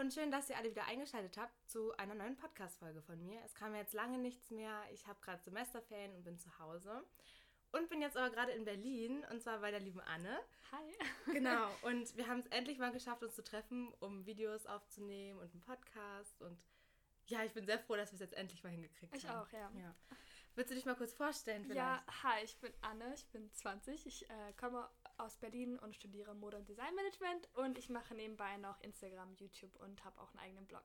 und schön, dass ihr alle wieder eingeschaltet habt zu einer neuen Podcast-Folge von mir. Es kam jetzt lange nichts mehr. Ich habe gerade Semesterferien und bin zu Hause. Und bin jetzt aber gerade in Berlin und zwar bei der lieben Anne. Hi. Genau. Und wir haben es endlich mal geschafft, uns zu treffen, um Videos aufzunehmen und einen Podcast. Und ja, ich bin sehr froh, dass wir es jetzt endlich mal hingekriegt Ich haben. auch, ja. ja. Willst du dich mal kurz vorstellen vielleicht? Ja, hi, ich bin Anne, ich bin 20. Ich äh, komme aus Berlin und studiere Mode- und Designmanagement und ich mache nebenbei noch Instagram, YouTube und habe auch einen eigenen Blog.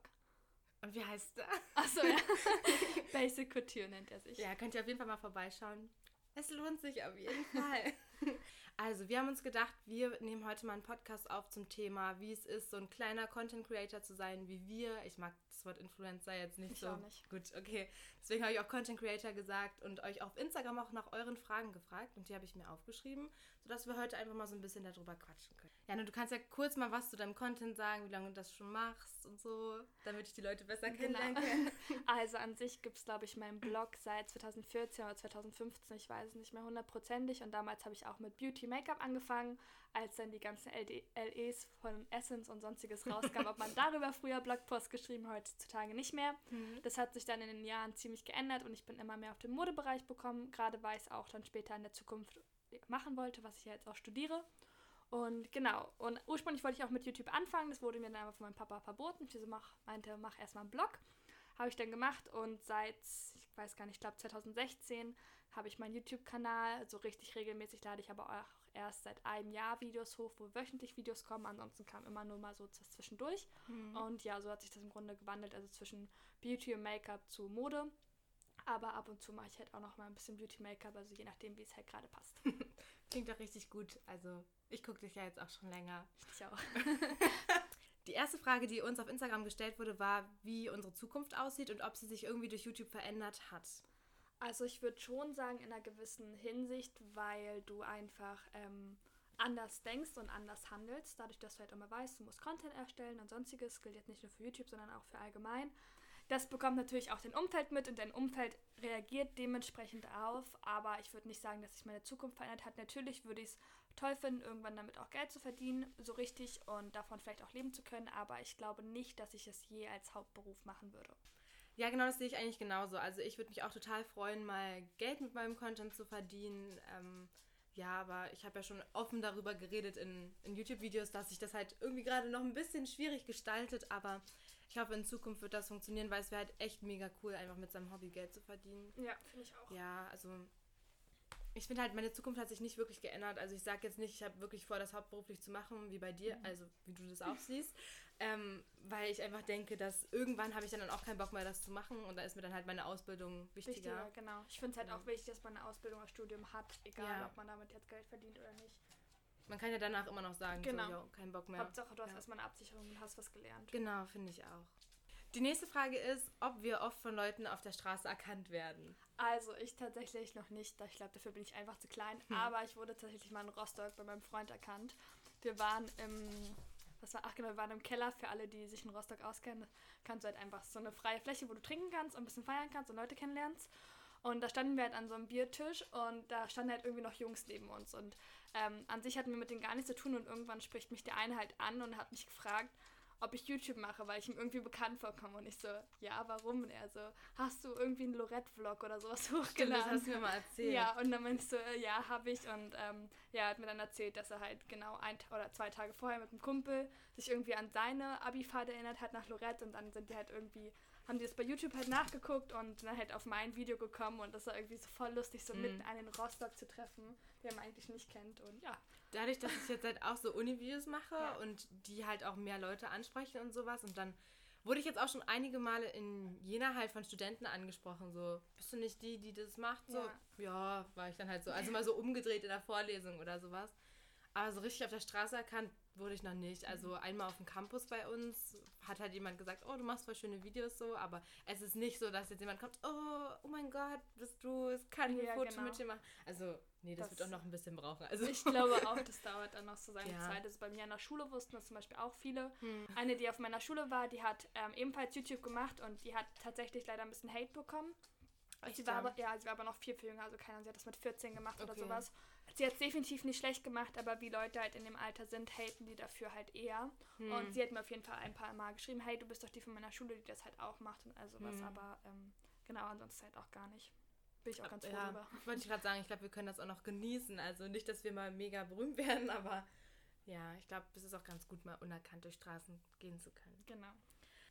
Und wie heißt der? Achso, ja. Basic Couture nennt er sich. Ja, könnt ihr auf jeden Fall mal vorbeischauen. Es lohnt sich auf jeden Fall. Also, wir haben uns gedacht, wir nehmen heute mal einen Podcast auf zum Thema, wie es ist, so ein kleiner Content Creator zu sein wie wir. Ich mag das Wort Influencer jetzt nicht Ich so. auch nicht. Gut, okay. Deswegen habe ich auch Content Creator gesagt und euch auf Instagram auch nach euren Fragen gefragt und die habe ich mir aufgeschrieben, sodass wir heute einfach mal so ein bisschen darüber quatschen können. Ja, du kannst ja kurz mal was zu deinem Content sagen, wie lange du das schon machst und so, damit ich die Leute besser kennenlernen kann. Also an sich gibt es, glaube ich, meinen Blog seit 2014 oder 2015, ich weiß es nicht mehr hundertprozentig. Und damals habe ich auch mit Beauty Make-up angefangen, als dann die ganzen LD LEs von Essence und sonstiges rauskamen, ob man darüber früher Blogpost geschrieben, heutzutage nicht mehr. Das hat sich dann in den Jahren ziemlich geändert und ich bin immer mehr auf den Modebereich bekommen, gerade weil ich es auch dann später in der Zukunft machen wollte, was ich ja jetzt auch studiere. Und genau, und ursprünglich wollte ich auch mit YouTube anfangen, das wurde mir dann aber von meinem Papa verboten. Ich so mach, meinte, mach erstmal einen Blog. Habe ich dann gemacht und seit, ich weiß gar nicht, ich glaube 2016 habe ich meinen YouTube-Kanal so richtig regelmäßig, lade ich aber auch erst seit einem Jahr Videos hoch, wo wöchentlich Videos kommen. Ansonsten kam immer nur mal so das zwischendurch. Und ja, so hat sich das im Grunde gewandelt, also zwischen Beauty und Make-up zu Mode. Aber ab und zu mache ich halt auch noch mal ein bisschen Beauty-Make-up, also je nachdem, wie es halt gerade passt. Klingt doch richtig gut. Also, ich gucke dich ja jetzt auch schon länger. Ich auch. Die erste Frage, die uns auf Instagram gestellt wurde, war, wie unsere Zukunft aussieht und ob sie sich irgendwie durch YouTube verändert hat. Also ich würde schon sagen, in einer gewissen Hinsicht, weil du einfach ähm, anders denkst und anders handelst, dadurch, dass du halt immer weißt, du musst Content erstellen und sonstiges, gilt jetzt nicht nur für YouTube, sondern auch für allgemein. Das bekommt natürlich auch dein Umfeld mit und dein Umfeld reagiert dementsprechend auf, aber ich würde nicht sagen, dass sich meine Zukunft verändert hat. Natürlich würde ich es toll finden, irgendwann damit auch Geld zu verdienen, so richtig und davon vielleicht auch leben zu können, aber ich glaube nicht, dass ich es je als Hauptberuf machen würde. Ja, genau, das sehe ich eigentlich genauso. Also ich würde mich auch total freuen, mal Geld mit meinem Content zu verdienen. Ähm, ja, aber ich habe ja schon offen darüber geredet in, in YouTube-Videos, dass sich das halt irgendwie gerade noch ein bisschen schwierig gestaltet, aber ich hoffe, in Zukunft wird das funktionieren, weil es wäre halt echt mega cool, einfach mit seinem Hobby Geld zu verdienen. Ja, finde ich auch. Ja, also ich finde halt, meine Zukunft hat sich nicht wirklich geändert. Also ich sage jetzt nicht, ich habe wirklich vor, das hauptberuflich zu machen, wie bei dir, also wie du das auch siehst. Ähm, weil ich einfach denke, dass irgendwann habe ich dann auch keinen Bock mehr, das zu machen und da ist mir dann halt meine Ausbildung wichtiger. Wichtiger, genau. Ich finde es halt auch wichtig, dass man eine Ausbildung oder Studium hat, egal Ja. ob man damit jetzt Geld verdient oder nicht. Man kann ja danach immer noch sagen, Genau. so, jo, kein Bock mehr. Hauptsache, du hast ja. erstmal eine Absicherung und hast was gelernt. Genau, finde ich auch. Die nächste Frage ist, ob wir oft von Leuten auf der Straße erkannt werden. Also, ich tatsächlich noch nicht. Ich glaube, dafür bin ich einfach zu klein. Hm. Aber ich wurde tatsächlich mal in Rostock bei meinem Freund erkannt. Wir waren im. Was war, ach genau, wir waren im Keller. Für alle, die sich in Rostock auskennen, kannst du halt einfach so eine freie Fläche, wo du trinken kannst und ein bisschen feiern kannst und Leute kennenlernst. Und da standen wir halt an so einem Biertisch und da standen halt irgendwie noch Jungs neben uns. Und ähm, an sich hatten wir mit denen gar nichts zu tun und irgendwann spricht mich der eine halt an und hat mich gefragt, ob ich YouTube mache, weil ich ihm irgendwie bekannt vorkomme. Und ich so, ja, warum? Und er so, hast du irgendwie einen Lorette-Vlog oder sowas hochgeladen? das hast du mir mal erzählt. Ja, und dann meinst du, äh, ja, habe ich. Und ähm, ja, er hat mir dann erzählt, dass er halt genau ein oder zwei Tage vorher mit einem Kumpel sich irgendwie an seine Abifahrt erinnert hat nach Lorette und dann sind die halt irgendwie, haben die das bei YouTube halt nachgeguckt und dann halt auf mein Video gekommen und das war irgendwie so voll lustig, so mitten einen Rostock zu treffen, der man eigentlich nicht kennt. Und ja, Dadurch, dass ich jetzt halt auch so Uni-Videos mache Ja. und die halt auch mehr Leute ansprechen und sowas und dann wurde ich jetzt auch schon einige Male in Jena halt von Studenten angesprochen, so, bist du nicht die, die das macht? So, Ja. ja, war ich dann halt so, also mal so umgedreht in der Vorlesung oder sowas. Aber so richtig auf der Straße erkannt wurde ich noch nicht. Also einmal auf dem Campus bei uns hat halt jemand gesagt, oh, du machst voll schöne Videos so, aber es ist nicht so, dass jetzt jemand kommt, oh, oh mein Gott, bist du, es kann ich Ja, ein Foto genau. mit dir machen. Also, nee, das, Das- wird auch noch ein bisschen brauchen. Also, Ich glaube auch, das dauert dann noch so seine Ja. Zeit. Also bei mir an der Schule wussten das zum Beispiel auch viele. Eine, die auf meiner Schule war, die hat ähm, ebenfalls YouTube gemacht und die hat tatsächlich leider ein bisschen Hate bekommen. Echt, sie war ja? aber, ja, sie war aber noch viel, viel jünger, also keine Ahnung, sie hat das mit 14 gemacht oder Okay. sowas. Sie hat es definitiv nicht schlecht gemacht, aber wie Leute halt in dem Alter sind, haten die dafür halt eher. Hm. Und sie hat mir auf jeden Fall ein paar Mal geschrieben, hey, du bist doch die von meiner Schule, die das halt auch macht und also was, hm. aber ähm, genau, ansonsten halt auch gar nicht. Bin ich auch ganz froh ja, drüber. Wollte ich gerade sagen, ich glaube, wir können das auch noch genießen. Also nicht, dass wir mal mega berühmt werden, aber ja, ich glaube, es ist auch ganz gut, mal unerkannt durch Straßen gehen zu können. Genau.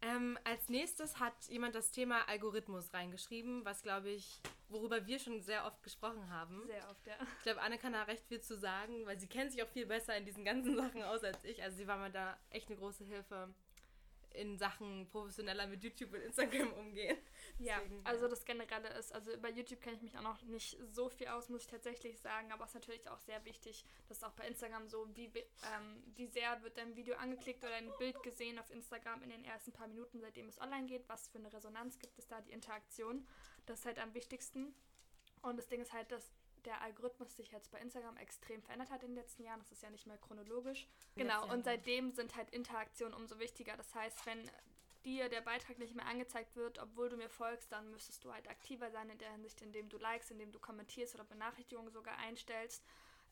Ähm, als nächstes hat jemand das Thema Algorithmus reingeschrieben, was glaube ich, worüber wir schon sehr oft gesprochen haben. Sehr oft, ja. Ich glaube, Anne kann da recht viel zu sagen, weil sie kennt sich auch viel besser in diesen ganzen Sachen aus als ich. Also sie war mir da echt eine große Hilfe in Sachen professioneller mit YouTube und Instagram umgehen. Ja, Deswegen, also das Generelle ist, also über YouTube kenne ich mich auch noch nicht so viel aus, muss ich tatsächlich sagen, aber es ist natürlich auch sehr wichtig, dass auch bei Instagram so, wie, ähm, wie sehr wird dein Video angeklickt oder ein Bild gesehen auf Instagram in den ersten paar Minuten, seitdem es online geht, was für eine Resonanz gibt es da, die Interaktion, das ist halt am wichtigsten. Und das Ding ist halt, dass der Algorithmus sich jetzt bei Instagram extrem verändert hat in den letzten Jahren. Das ist ja nicht mehr chronologisch. Genau, und seitdem sind halt Interaktionen umso wichtiger. Das heißt, wenn dir der Beitrag nicht mehr angezeigt wird, obwohl du mir folgst, dann müsstest du halt aktiver sein in der Hinsicht, indem du likes, indem du kommentierst oder Benachrichtigungen sogar einstellst.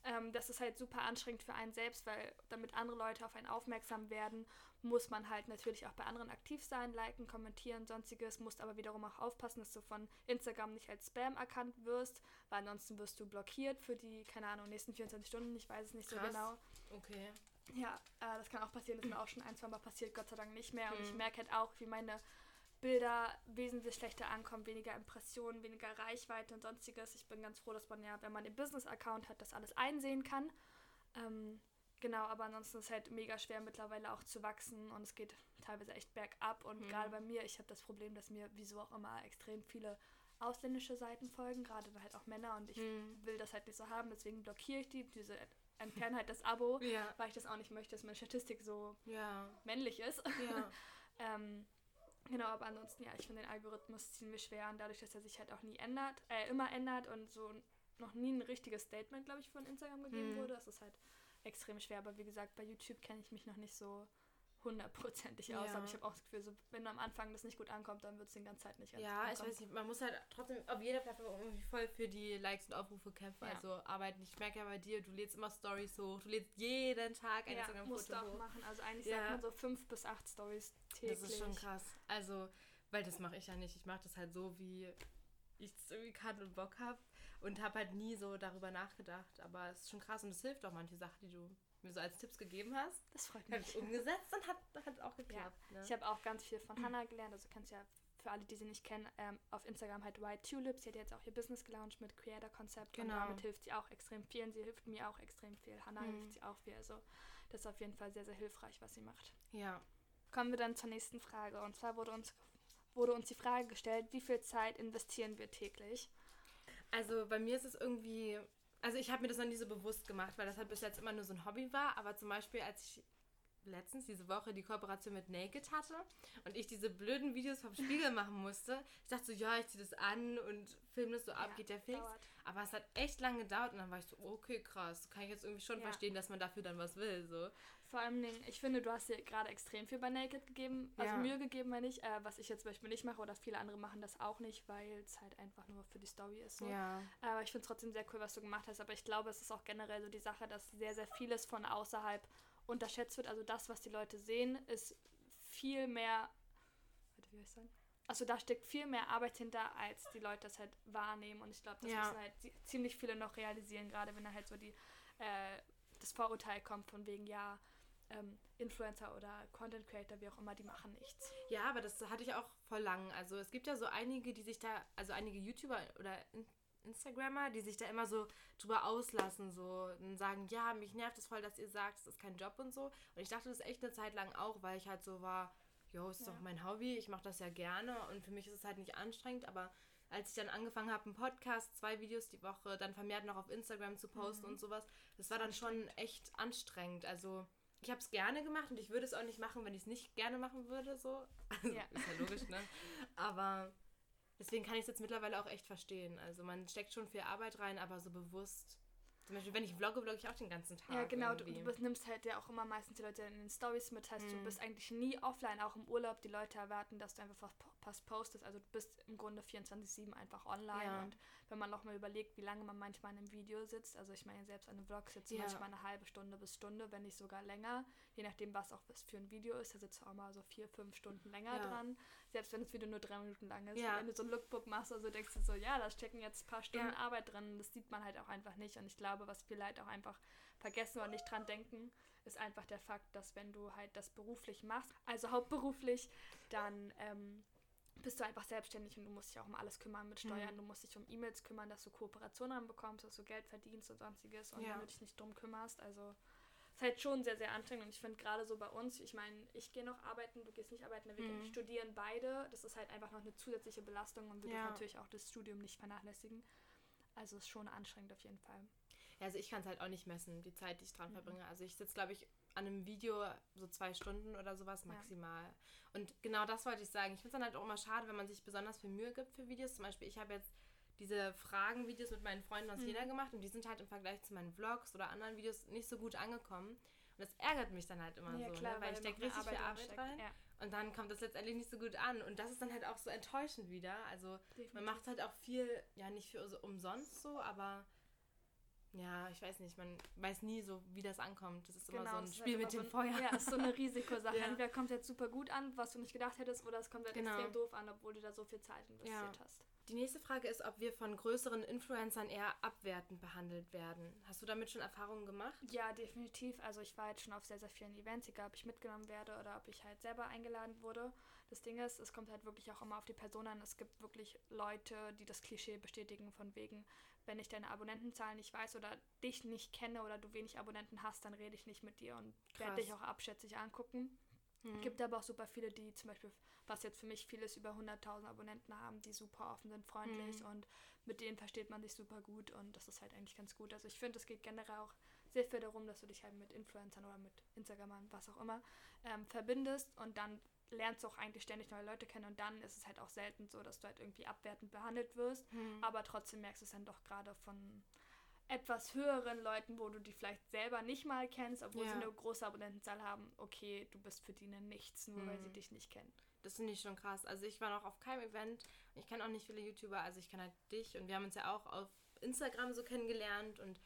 Ähm, das ist halt super anstrengend für einen selbst, weil damit andere Leute auf einen aufmerksam werden, muss man halt natürlich auch bei anderen aktiv sein, liken, kommentieren, sonstiges, musst aber wiederum auch aufpassen, dass du von Instagram nicht als Spam erkannt wirst, weil ansonsten wirst du blockiert für die, keine Ahnung, nächsten 24 Stunden, ich weiß es nicht Krass. so genau. Okay. Ja, äh, das kann auch passieren, das ist mir auch schon ein, zwei Mal passiert, Gott sei Dank nicht mehr. Und ich hm. merke halt auch, wie meine Bilder wesentlich schlechter ankommen, weniger Impressionen, weniger Reichweite und sonstiges. Ich bin ganz froh, dass man ja, wenn man den Business-Account hat, das alles einsehen kann. Ähm, genau, aber ansonsten ist es halt mega schwer mittlerweile auch zu wachsen und es geht teilweise echt bergab. Und mhm. gerade bei mir, ich habe das Problem, dass mir, wieso auch immer, extrem viele ausländische Seiten folgen, gerade halt auch Männer und ich mhm. will das halt nicht so haben, deswegen blockiere ich die, diese entferne halt das Abo, ja. weil ich das auch nicht möchte, dass meine Statistik so ja. männlich ist. Ja. ähm, Genau, aber ansonsten, ja, ich finde den Algorithmus ziemlich schwer und dadurch, dass er sich halt auch nie ändert, äh, immer ändert und so noch nie ein richtiges Statement, glaube ich, von Instagram gegeben mhm. wurde, das ist halt extrem schwer. Aber wie gesagt, bei YouTube kenne ich mich noch nicht so hundertprozentig aus, ja. aber ich habe auch das Gefühl, so, wenn am Anfang das nicht gut ankommt, dann wird es die ganze Zeit nicht ganz Ja, ich weiß nicht, man muss halt trotzdem auf jeder Plattform irgendwie voll für die Likes und Aufrufe kämpfen, ja. also arbeiten. Ich merke ja bei dir, du lädst immer Stories hoch, du lädst jeden Tag ein ja, Instagram-Foto musst du auch machen, also eigentlich ja. sagt man so fünf bis acht Stories täglich. Das ist schon krass, also, weil das mache ich ja nicht, ich mache das halt so, wie ich es irgendwie kann und Bock habe und habe halt nie so darüber nachgedacht, aber es ist schon krass und es hilft auch manche Sachen, die du mir so als Tipps gegeben hast. Das freut mich. Habe ich umgesetzt und hat, hat auch geklappt. Ja. Ne? Ich habe auch ganz viel von Hannah gelernt. Also kannst ja für alle, die sie nicht kennen, ähm, auf Instagram halt White Tulips. Sie hat jetzt auch ihr Business gelauncht mit Creator Konzept. Genau. Und damit hilft sie auch extrem viel. Und sie hilft mir auch extrem viel. Hannah mhm. hilft sie auch viel. Also das ist auf jeden Fall sehr, sehr hilfreich, was sie macht. Ja. Kommen wir dann zur nächsten Frage. Und zwar wurde uns, wurde uns die Frage gestellt, wie viel Zeit investieren wir täglich? Also bei mir ist es irgendwie also ich habe mir das noch nie so bewusst gemacht, weil das halt bis jetzt immer nur so ein Hobby war. Aber zum Beispiel, als ich letztens diese Woche die Kooperation mit Naked hatte und ich diese blöden Videos vom Spiegel machen musste, ich dachte so, ja, ich ziehe das an und filme das so ab, ja, geht der fix. Dauert. Aber es hat echt lange gedauert und dann war ich so, okay, krass, kann ich jetzt irgendwie schon ja. verstehen, dass man dafür dann was will. So. Vor allem, ich finde, du hast dir gerade extrem viel bei Naked gegeben, also ja. Mühe gegeben, meine ich, äh, was ich jetzt zum Beispiel nicht mache oder viele andere machen das auch nicht, weil es halt einfach nur für die Story ist. So. Ja. Aber ich finde es trotzdem sehr cool, was du gemacht hast. Aber ich glaube, es ist auch generell so die Sache, dass sehr, sehr vieles von außerhalb unterschätzt wird. Also das, was die Leute sehen, ist viel mehr. Warte, wie soll ich sagen? Also da steckt viel mehr Arbeit hinter, als die Leute das halt wahrnehmen. Und ich glaube, das ja. müssen halt ziemlich viele noch realisieren, gerade wenn da halt so die äh, das Vorurteil kommt von wegen, ja, ähm, Influencer oder Content Creator, wie auch immer, die machen nichts. Ja, aber das hatte ich auch voll lang. Also es gibt ja so einige, die sich da, also einige YouTuber oder Instagrammer, die sich da immer so drüber auslassen, so und sagen, ja, mich nervt es voll, dass ihr sagt, es ist kein Job und so. Und ich dachte das echt eine Zeit lang auch, weil ich halt so war, jo, ist ja. doch mein Hobby, ich mache das ja gerne und für mich ist es halt nicht anstrengend, aber als ich dann angefangen habe, einen Podcast, zwei Videos die Woche, dann vermehrt noch auf Instagram zu posten mhm. und sowas, das war dann schon echt anstrengend. Also ich habe es gerne gemacht und ich würde es auch nicht machen, wenn ich es nicht gerne machen würde. So. Also, ja. Ist ja logisch, ne? Aber deswegen kann ich es jetzt mittlerweile auch echt verstehen. Also man steckt schon viel Arbeit rein, aber so bewusst Zum Beispiel, wenn ich vlogge, vlogge ich auch den ganzen Tag. Ja, genau. Du, du nimmst halt ja auch immer meistens die Leute in den Stories mit. Das heißt, du Mhm. bist eigentlich nie offline, auch im Urlaub. Die Leute erwarten, dass du einfach was, postest. Also du bist im Grunde 24-7 einfach online. Ja. Und wenn man noch mal überlegt, wie lange man manchmal in einem Video sitzt, also ich meine, selbst an einem Vlog sitzt du Ja. manchmal eine halbe Stunde bis Stunde, wenn nicht sogar länger. Je nachdem, was auch was für ein Video ist. Da sitzt du auch mal so vier, fünf Stunden länger Ja. dran. Selbst wenn das Video nur drei Minuten lang ist. Ja. Wenn du so ein Lookbook machst, also denkst du so, ja, da stecken jetzt ein paar Stunden Ja. Arbeit drin. Das sieht man halt auch einfach nicht. Und ich glaube, was viele halt auch einfach vergessen oder nicht dran denken, ist einfach der Fakt, dass wenn du halt das beruflich machst, also hauptberuflich, dann ähm, bist du einfach selbstständig und du musst dich auch um alles kümmern mit Steuern. Mhm. Du musst dich um E-Mails kümmern, dass du Kooperationen ranbekommst, dass du Geld verdienst und sonstiges und Ja. wenn du dich nicht drum kümmerst. Also halt schon sehr, sehr anstrengend und ich finde gerade so bei uns, ich meine, ich gehe noch arbeiten, du gehst nicht arbeiten, wir Mhm. studieren beide. Das ist halt einfach noch eine zusätzliche Belastung und wir Ja. dürfen natürlich auch das Studium nicht vernachlässigen. Also ist schon anstrengend auf jeden Fall. Ja, also ich kann es halt auch nicht messen, die Zeit, die ich dran Mhm. verbringe. Also ich sitze, glaube ich, an einem Video so zwei Stunden oder sowas Ja. maximal. Und genau das wollte ich sagen. Ich finde es dann halt auch immer schade, wenn man sich besonders viel Mühe gibt für Videos. Zum Beispiel, ich habe jetzt diese Fragen-Videos mit meinen Freunden aus Mhm. Jena gemacht und die sind halt im Vergleich zu meinen Vlogs oder anderen Videos nicht so gut angekommen. Und das ärgert mich dann halt immer so, ne? weil ich da stecke noch richtig mehr viel Arbeit rein. Ja, Und dann kommt das letztendlich nicht so gut an. Und das ist dann halt auch so enttäuschend wieder. Also definitiv. man macht halt auch viel, ja nicht für so umsonst so, aber ja, ich weiß nicht, man weiß nie so, wie das ankommt. Das ist immer so Genau, ein Spiel halt mit immer dem so, Feuer. Ja, ist so eine Risikosache. Ja. Entweder kommt es jetzt super gut an, was du nicht gedacht hättest, oder es kommt halt Genau. extrem doof an, obwohl du da so viel Zeit investiert hast. Die nächste Frage ist, ob wir von größeren Influencern eher abwertend behandelt werden. Hast du damit schon Erfahrungen gemacht? Ja, definitiv. Also ich war jetzt schon auf sehr, sehr vielen Events, egal ob ich mitgenommen werde oder ob ich halt selber eingeladen wurde. Das Ding ist, es kommt halt wirklich auch immer auf die Person an. Es gibt wirklich Leute, die das Klischee bestätigen von wegen, wenn ich deine Abonnentenzahlen nicht weiß oder dich nicht kenne oder du wenig Abonnenten hast, dann rede ich nicht mit dir und werde dich auch abschätzig angucken. Hm. Gibt aber auch super viele, die zum Beispiel, was jetzt für mich viel ist, über 100.000 Abonnenten haben, die super offen sind, freundlich Mhm. und mit denen versteht man sich super gut und das ist halt eigentlich ganz gut. Also ich finde, es geht generell auch sehr viel darum, dass du dich halt mit Influencern oder mit Instagramern, was auch immer, ähm, verbindest und dann lernst du auch eigentlich ständig neue Leute kennen und dann ist es halt auch selten so, dass du halt irgendwie abwertend behandelt wirst, Hm. aber trotzdem merkst du es dann doch gerade von etwas höheren Leuten, wo du die vielleicht selber nicht mal kennst, obwohl Ja. sie eine große Abonnentenzahl haben, okay, du bist für die nichts, nur weil sie Mhm. dich nicht kennen. Das finde ich schon krass. Also ich war noch auf keinem Event. Ich kenne auch nicht viele YouTuber. Also ich kenne halt dich und wir haben uns ja auch auf Instagram so kennengelernt und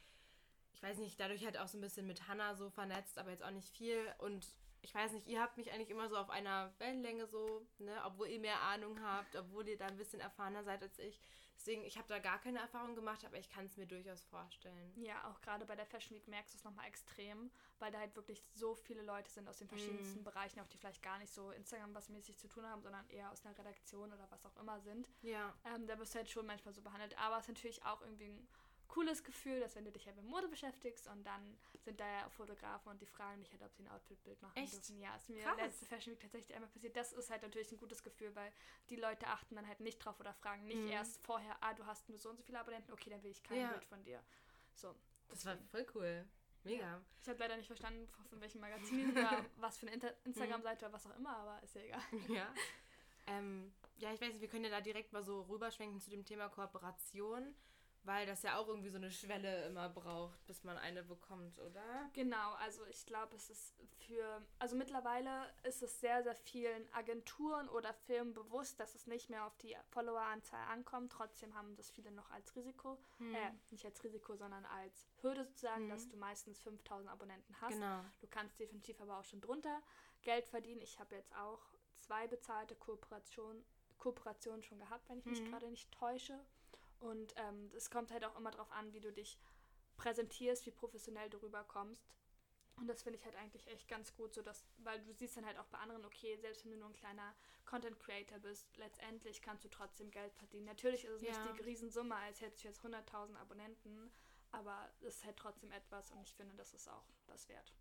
ich weiß nicht, dadurch halt auch so ein bisschen mit Hannah so vernetzt, aber jetzt auch nicht viel. Und ich weiß nicht, ihr habt mich eigentlich immer so auf einer Wellenlänge so, ne, obwohl ihr mehr Ahnung habt, obwohl ihr da ein bisschen erfahrener seid als ich. Deswegen, ich habe da gar keine Erfahrung gemacht, aber ich kann es mir durchaus vorstellen. Ja, auch gerade bei der Fashion Week merkst du es nochmal extrem, weil da halt wirklich so viele Leute sind aus den verschiedensten Mhm. Bereichen, auch die vielleicht gar nicht so Instagram was mäßig zu tun haben, sondern eher aus einer Redaktion oder was auch immer sind. Ja. Ähm, da wirst du halt schon manchmal so behandelt. Aber es ist natürlich auch irgendwie ein cooles Gefühl, dass wenn du dich halt mit Mode beschäftigst und dann sind da ja Fotografen und die fragen dich halt, ob sie ein Outfitbild machen Echt? dürfen. Ja, ist mir Krass. letzte Fashion Week tatsächlich einmal passiert. Das ist halt natürlich ein gutes Gefühl, weil die Leute achten dann halt nicht drauf oder fragen nicht Mhm. erst vorher, ah, du hast nur so und so viele Abonnenten, okay, dann will ich kein Ja. Bild von dir. So. Das war deswegen. voll cool. Mega. Ich habe leider nicht verstanden, von welchem Magazin oder was für eine Inter Instagram-Seite oder was auch immer, aber ist ja egal. Ja. Ähm, ja, ich weiß nicht, wir können ja da direkt mal so rüberschwenken zu dem Thema Kooperation, weil das ja auch irgendwie so eine Schwelle immer braucht, bis man eine bekommt, oder? Genau, also ich glaube, es ist für, also mittlerweile ist es sehr, sehr vielen Agenturen oder Firmen bewusst, dass es nicht mehr auf die Followeranzahl ankommt. Trotzdem haben das viele noch als Risiko, Hm. äh, nicht als Risiko, sondern als Hürde sozusagen, Mhm. dass du meistens 5000 Abonnenten hast. Genau. Du kannst definitiv aber auch schon drunter Geld verdienen. Ich habe jetzt auch zwei bezahlte Kooperationen Kooperationen schon gehabt, wenn ich mich Mhm. gerade nicht täusche. Und ähm, es kommt halt auch immer darauf an, wie du dich präsentierst, wie professionell du rüberkommst. Und das finde ich halt eigentlich echt ganz gut, so dass, weil du siehst dann halt auch bei anderen, okay, selbst wenn du nur ein kleiner Content Creator bist, letztendlich kannst du trotzdem Geld verdienen. Natürlich ist es Ja. nicht die Riesensumme, als hättest du jetzt 100.000 Abonnenten, aber es ist halt trotzdem etwas und ich finde, das ist auch was wert.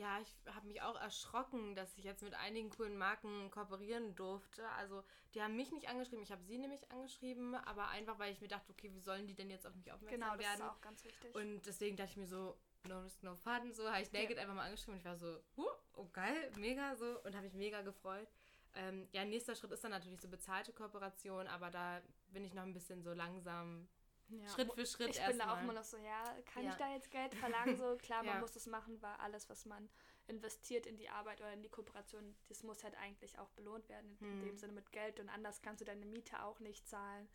Ja, ich habe mich auch erschrocken, dass ich jetzt mit einigen coolen Marken kooperieren durfte. Also, die haben mich nicht angeschrieben, ich habe sie nämlich angeschrieben, aber einfach, weil ich mir dachte, okay, wie sollen die denn jetzt auf mich aufmerksam Genau, das werden? ist auch ganz wichtig. Und deswegen dachte ich mir so, no risk, no fun, so habe ich Naked einfach mal angeschrieben und ich war so, huh, oh geil, mega so und habe mich mega gefreut. Ähm, ja, nächster Schritt ist dann natürlich so bezahlte Kooperation, aber da bin ich noch ein bisschen so langsam, ja. Schritt für Schritt Ich bin da auch immer noch so, ja, kann ja. ich da jetzt Geld verlangen? So, klar, man muss es machen, weil alles, was man investiert in die Arbeit oder in die Kooperation, das muss halt eigentlich auch belohnt werden, in hm. dem Sinne mit Geld und anders kannst du deine Miete auch nicht zahlen.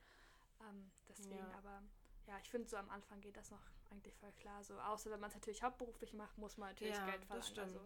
Ähm, deswegen, aber ja, ich finde, so am Anfang geht das noch eigentlich voll klar. So, außer wenn man es natürlich hauptberuflich macht, muss man natürlich Geld verlangen. Also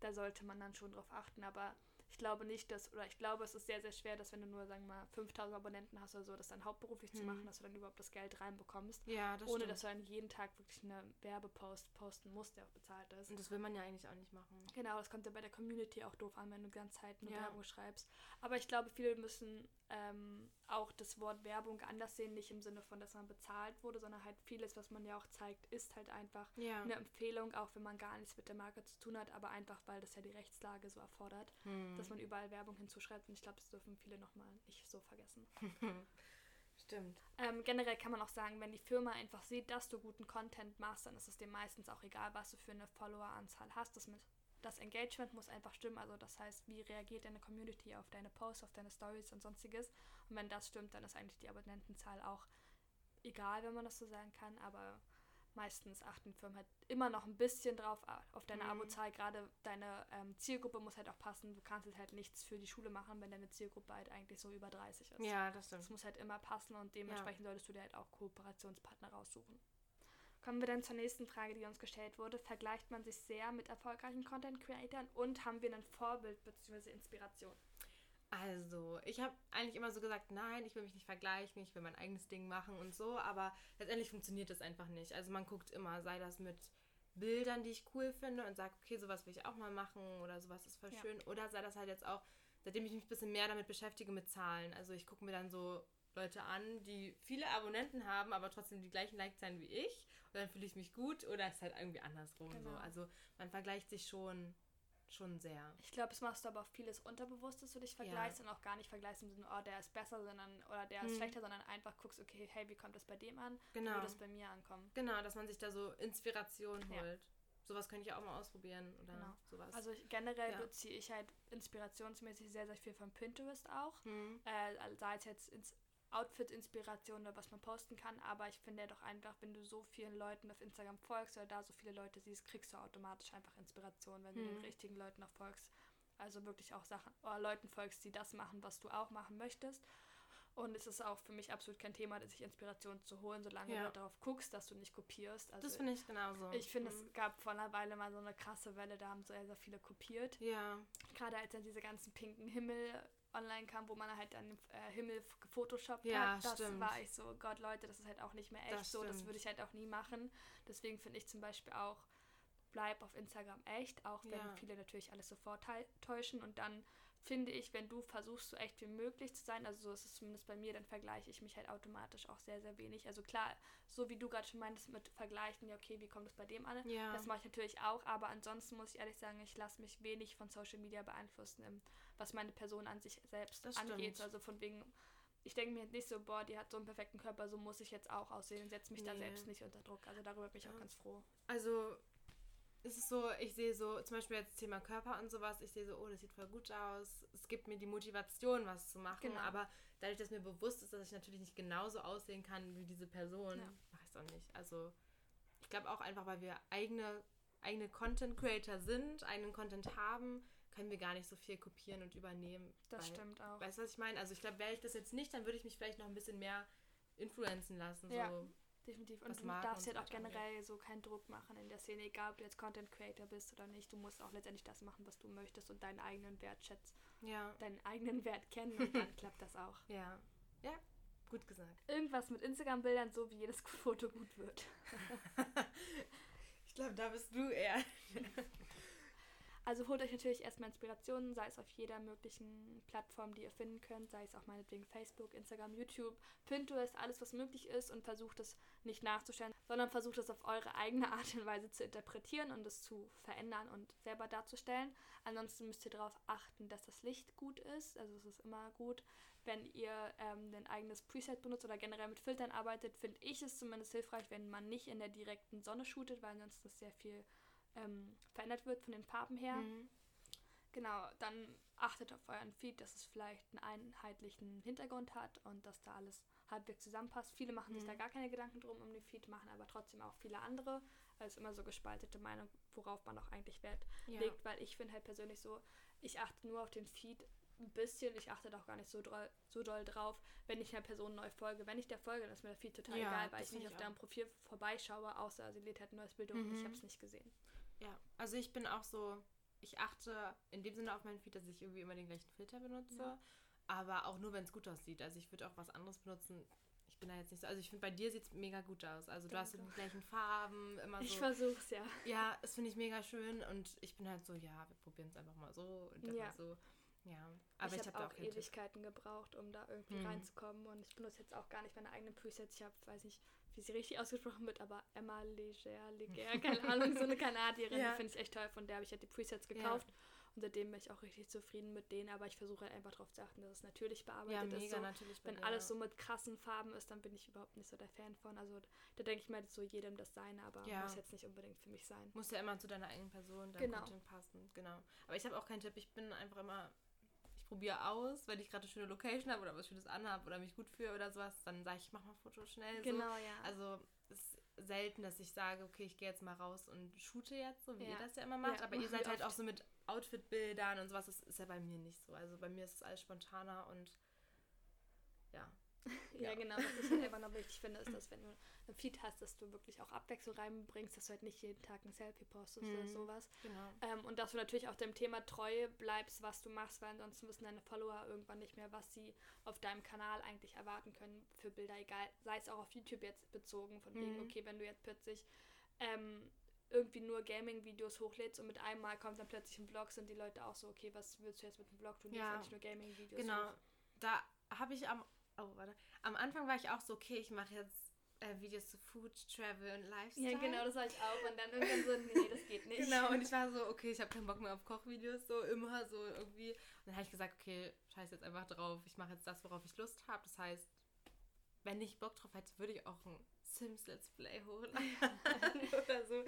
da sollte man dann schon drauf achten, aber ich glaube nicht, dass, oder ich glaube, es ist sehr, sehr schwer, dass wenn du nur, sagen wir mal, 5000 Abonnenten hast oder so, das dann hauptberuflich hm. zu machen, dass du dann überhaupt das Geld reinbekommst. Ja, das Ohne, stimmt. dass du dann jeden Tag wirklich eine Werbepost posten musst, der auch bezahlt ist. Und das will man ja eigentlich auch nicht machen. Genau, das kommt ja bei der Community auch doof an, wenn du die ganze Zeit nur ja. Werbung schreibst. Aber ich glaube, viele müssen ähm, auch das Wort Werbung anders sehen, nicht im Sinne von, dass man bezahlt wurde, sondern halt vieles, was man ja auch zeigt, ist halt einfach ja. eine Empfehlung, auch wenn man gar nichts mit der Marke zu tun hat, aber einfach, weil das ja die Rechtslage so erfordert, hm. Dass man überall Werbung hinzuschreibt. Und ich glaube, das dürfen viele nochmal nicht so vergessen. Stimmt. Ähm, generell kann man auch sagen, wenn die Firma einfach sieht, dass du guten Content machst, dann ist es dir meistens auch egal, was du für eine Followeranzahl hast. Das, mit, das Engagement muss einfach stimmen. Also das heißt, wie reagiert deine Community auf deine Posts, auf deine Stories und sonstiges. Und wenn das stimmt, dann ist eigentlich die Abonnentenzahl auch egal, wenn man das so sagen kann. Aber meistens achten Firmen halt immer noch ein bisschen drauf, auf deine mhm. Abozahl. Gerade deine ähm, Zielgruppe muss halt auch passen. Du kannst jetzt halt nichts für die Schule machen, wenn deine Zielgruppe halt eigentlich so über 30 ist. Ja, das stimmt. Das muss halt immer passen und dementsprechend ja. solltest du dir halt auch Kooperationspartner raussuchen. Kommen wir dann zur nächsten Frage, die uns gestellt wurde. Vergleicht man sich sehr mit erfolgreichen Content-Creatern und haben wir ein Vorbild bzw. Inspiration? Also, ich habe eigentlich immer so gesagt, nein, ich will mich nicht vergleichen, ich will mein eigenes Ding machen und so, aber letztendlich funktioniert das einfach nicht. Also man guckt immer, sei das mit Bildern, die ich cool finde und sagt, okay, sowas will ich auch mal machen oder sowas ist voll ja. schön. Oder sei das halt jetzt auch, seitdem ich mich ein bisschen mehr damit beschäftige, mit Zahlen. Also ich gucke mir dann so Leute an, die viele Abonnenten haben, aber trotzdem die gleichen Like-Zahlen wie ich. Und dann fühle ich mich gut oder es ist halt irgendwie andersrum. Genau. So. Also man vergleicht sich schon schon sehr. Ich glaube, es machst du aber auch vieles unterbewusst, dass du dich vergleichst ja. und auch gar nicht vergleichst im Sinne, oh, der ist besser, sondern oder der ist mhm. schlechter, sondern einfach guckst, okay, hey, wie kommt das bei dem an? Genau. Wie wird das bei mir ankommen? Genau, dass man sich da so Inspiration holt. Ja. Sowas könnte ich auch mal ausprobieren oder genau. sowas. Also generell ja. beziehe ich halt inspirationsmäßig sehr, sehr viel von Pinterest auch. Mhm. Äh, sei es jetzt ins Outfit-Inspiration oder was man posten kann, aber ich finde ja doch einfach, wenn du so vielen Leuten auf Instagram folgst oder da so viele Leute siehst, kriegst du automatisch einfach Inspiration, wenn mhm. du den mhm. richtigen Leuten auch folgst. Also wirklich auch Sachen oder Leuten folgst, die das machen, was du auch machen möchtest. Und es ist auch für mich absolut kein Thema, sich Inspiration zu holen, solange ja. du darauf guckst, dass du nicht kopierst. Also das finde ich genauso. Ich finde, mhm. es gab vor einer Weile mal so eine krasse Welle, da haben sehr, sehr viele kopiert. Ja. Gerade als dann diese ganzen pinken Himmel online kam, wo man halt dann den äh, Himmel gefotoshoppt ja, hat. Das stimmt. war ich so, Gott Leute, das ist halt auch nicht mehr echt das so, das würde ich halt auch nie machen. Deswegen finde ich zum Beispiel auch, bleib auf Instagram echt, auch wenn ja. viele natürlich alles sofort täuschen und dann finde ich, wenn du versuchst, so echt wie möglich zu sein, also so ist es zumindest bei mir, dann vergleiche ich mich halt automatisch auch sehr, sehr wenig. Also klar, so wie du gerade schon meintest mit Vergleichen, ja, okay, wie kommt es bei dem an? Ja. Das mache ich natürlich auch, aber ansonsten muss ich ehrlich sagen, ich lasse mich wenig von Social Media beeinflussen, was meine Person an sich selbst das angeht. Stimmt. Also von wegen, ich denke mir nicht so, boah, die hat so einen perfekten Körper, so muss ich jetzt auch aussehen, setze mich nee. da selbst nicht unter Druck. Also darüber bin ich ja. auch ganz froh. Also es ist so, ich sehe so, zum Beispiel jetzt Thema Körper und sowas, ich sehe so, oh, das sieht voll gut aus. Es gibt mir die Motivation, was zu machen. Genau. Aber dadurch, dass mir bewusst ist, dass ich natürlich nicht genauso aussehen kann wie diese Person, ja. mache ich es auch nicht. Also ich glaube auch einfach, weil wir eigene, eigene Content Creator sind, eigenen Content haben, können wir gar nicht so viel kopieren und übernehmen. Das weil, stimmt auch. Weißt du, was ich meine? Also ich glaube, wäre ich das jetzt nicht, dann würde ich mich vielleicht noch ein bisschen mehr influenzen lassen. Ja. So definitiv. Und du darfst halt auch generell so keinen Druck machen in der Szene, egal ob du jetzt Content Creator bist oder nicht. Du musst auch letztendlich das machen, was du möchtest und deinen eigenen Wert schätzen. Ja. Deinen eigenen Wert kennen und dann klappt das auch. Ja. Ja, gut gesagt. Irgendwas mit Instagram-Bildern, so wie jedes Foto gut wird. ich glaube, da bist du eher. Also holt euch natürlich erstmal Inspirationen, sei es auf jeder möglichen Plattform, die ihr finden könnt, sei es auch meinetwegen Facebook, Instagram, YouTube, Pinterest, alles was möglich ist und versucht es nicht nachzustellen, sondern versucht es auf eure eigene Art und Weise zu interpretieren und es zu verändern und selber darzustellen. Ansonsten müsst ihr darauf achten, dass das Licht gut ist, also es ist immer gut. Wenn ihr ähm, ein eigenes Preset benutzt oder generell mit Filtern arbeitet, finde ich es zumindest hilfreich, wenn man nicht in der direkten Sonne shootet, weil ansonsten das sehr viel ähm, verändert wird von den Farben her. Mhm. Genau, dann achtet auf euren Feed, dass es vielleicht einen einheitlichen Hintergrund hat und dass da alles halbwegs zusammenpasst. Viele machen sich da Mhm. gar keine Gedanken drum um den Feed, machen aber trotzdem auch viele andere. Also immer so gespaltete Meinung, worauf man auch eigentlich Wert Ja. legt, weil ich finde halt persönlich so, ich achte nur auf den Feed ein bisschen, ich achte da auch gar nicht so, doll, so doll drauf, wenn ich einer Person neu folge. Wenn ich der folge, dann ist mir der Feed total Ja, egal, weil ich nicht auf deren. Profil vorbeischaue, außer sie lädt halt ein neues Bild hoch und ich Mhm. habe es nicht gesehen. Ja, also ich bin auch so, ich achte in dem Sinne auf meinen Feed, dass ich irgendwie immer den gleichen Filter benutze. Ja. Aber auch nur, wenn es gut aussieht. Also ich würde auch was anderes benutzen. Ich bin da jetzt nicht so. Also ich finde, bei dir sieht es mega gut aus. Also du hast Danke. die gleichen Farben, immer Ich so. versuch's ja. Ja, das finde ich mega schön. Und ich bin halt so, ja, wir probieren es einfach mal so und dann Ja. mal so. Ja, aber ich ich, habe da auch auch. Ewigkeiten gebraucht, um da irgendwie Mhm. reinzukommen. Und ich benutze jetzt auch gar nicht meine eigenen Presets. Ich habe, weiß nicht, wie sie richtig ausgesprochen wird, aber Emma Leger, Leger, keine Ahnung, so eine Kanadierin, Ja. die finde ich echt toll. Von der habe ich halt die Presets Ja. gekauft. Und seitdem bin ich auch richtig zufrieden mit denen. Aber ich versuche halt einfach darauf zu achten, dass es natürlich Ja, bearbeitet mega ist. So. natürlich. Wenn dir, alles ja. so mit krassen Farben ist, dann bin ich überhaupt nicht so der Fan von. Also da denke ich mir so jedem das Seine, aber Ja. muss jetzt nicht unbedingt für mich sein. Muss ja immer zu deiner eigenen Person, deinem Genau. Passen. Genau. Aber ich habe auch keinen Tipp. Ich bin einfach immer, probiere aus, wenn ich gerade eine schöne Location habe oder was Schönes anhabe oder mich gut fühle oder sowas, dann sage ich, ich mach mal ein Foto schnell. So. Genau, ja. Also es ist selten, dass ich sage, okay, ich gehe jetzt mal raus und shoote jetzt, so wie Ja. ihr das ja immer macht. Ja, Aber ihr seid halt auch so mit Outfit-Bildern und sowas. Das ist ja bei mir nicht so. Also bei mir ist es alles spontaner und ja. Ja, Ja. genau. Was ich halt einfach noch wichtig finde, ist, dass wenn du einen Feed hast, dass du wirklich auch Abwechslung reinbringst, dass du halt nicht jeden Tag ein Selfie postest oder Mhm. sowas. Genau. Ähm, und dass du natürlich auch dem Thema treu bleibst, was du machst, weil ansonsten wissen deine Follower irgendwann nicht mehr, was sie auf deinem Kanal eigentlich erwarten können für Bilder, egal, sei es auch auf YouTube jetzt bezogen, von wegen, Mhm. okay, wenn du jetzt plötzlich ähm, irgendwie nur Gaming-Videos hochlädst und mit einem Mal kommt dann plötzlich ein Vlog, sind die Leute auch so, okay, was willst du jetzt mit dem Vlog tun? Ja. Nicht nur Gaming-Videos Genau. hoch. Da habe ich am, oh, warte. Am Anfang war ich auch so, okay, ich mache jetzt äh, Videos zu Food, Travel und Lifestyle. Ja, genau, das war ich auch. Und dann irgendwann so, nee, das geht nicht. Genau, und ich war so, okay, ich habe keinen Bock mehr auf Kochvideos, so immer so irgendwie. Und dann habe ich gesagt, okay, scheiß jetzt einfach drauf. Ich mache jetzt das, worauf ich Lust habe. Das heißt, wenn ich Bock drauf hätte, würde ich auch ein Sims Let's Play hochladen oder so.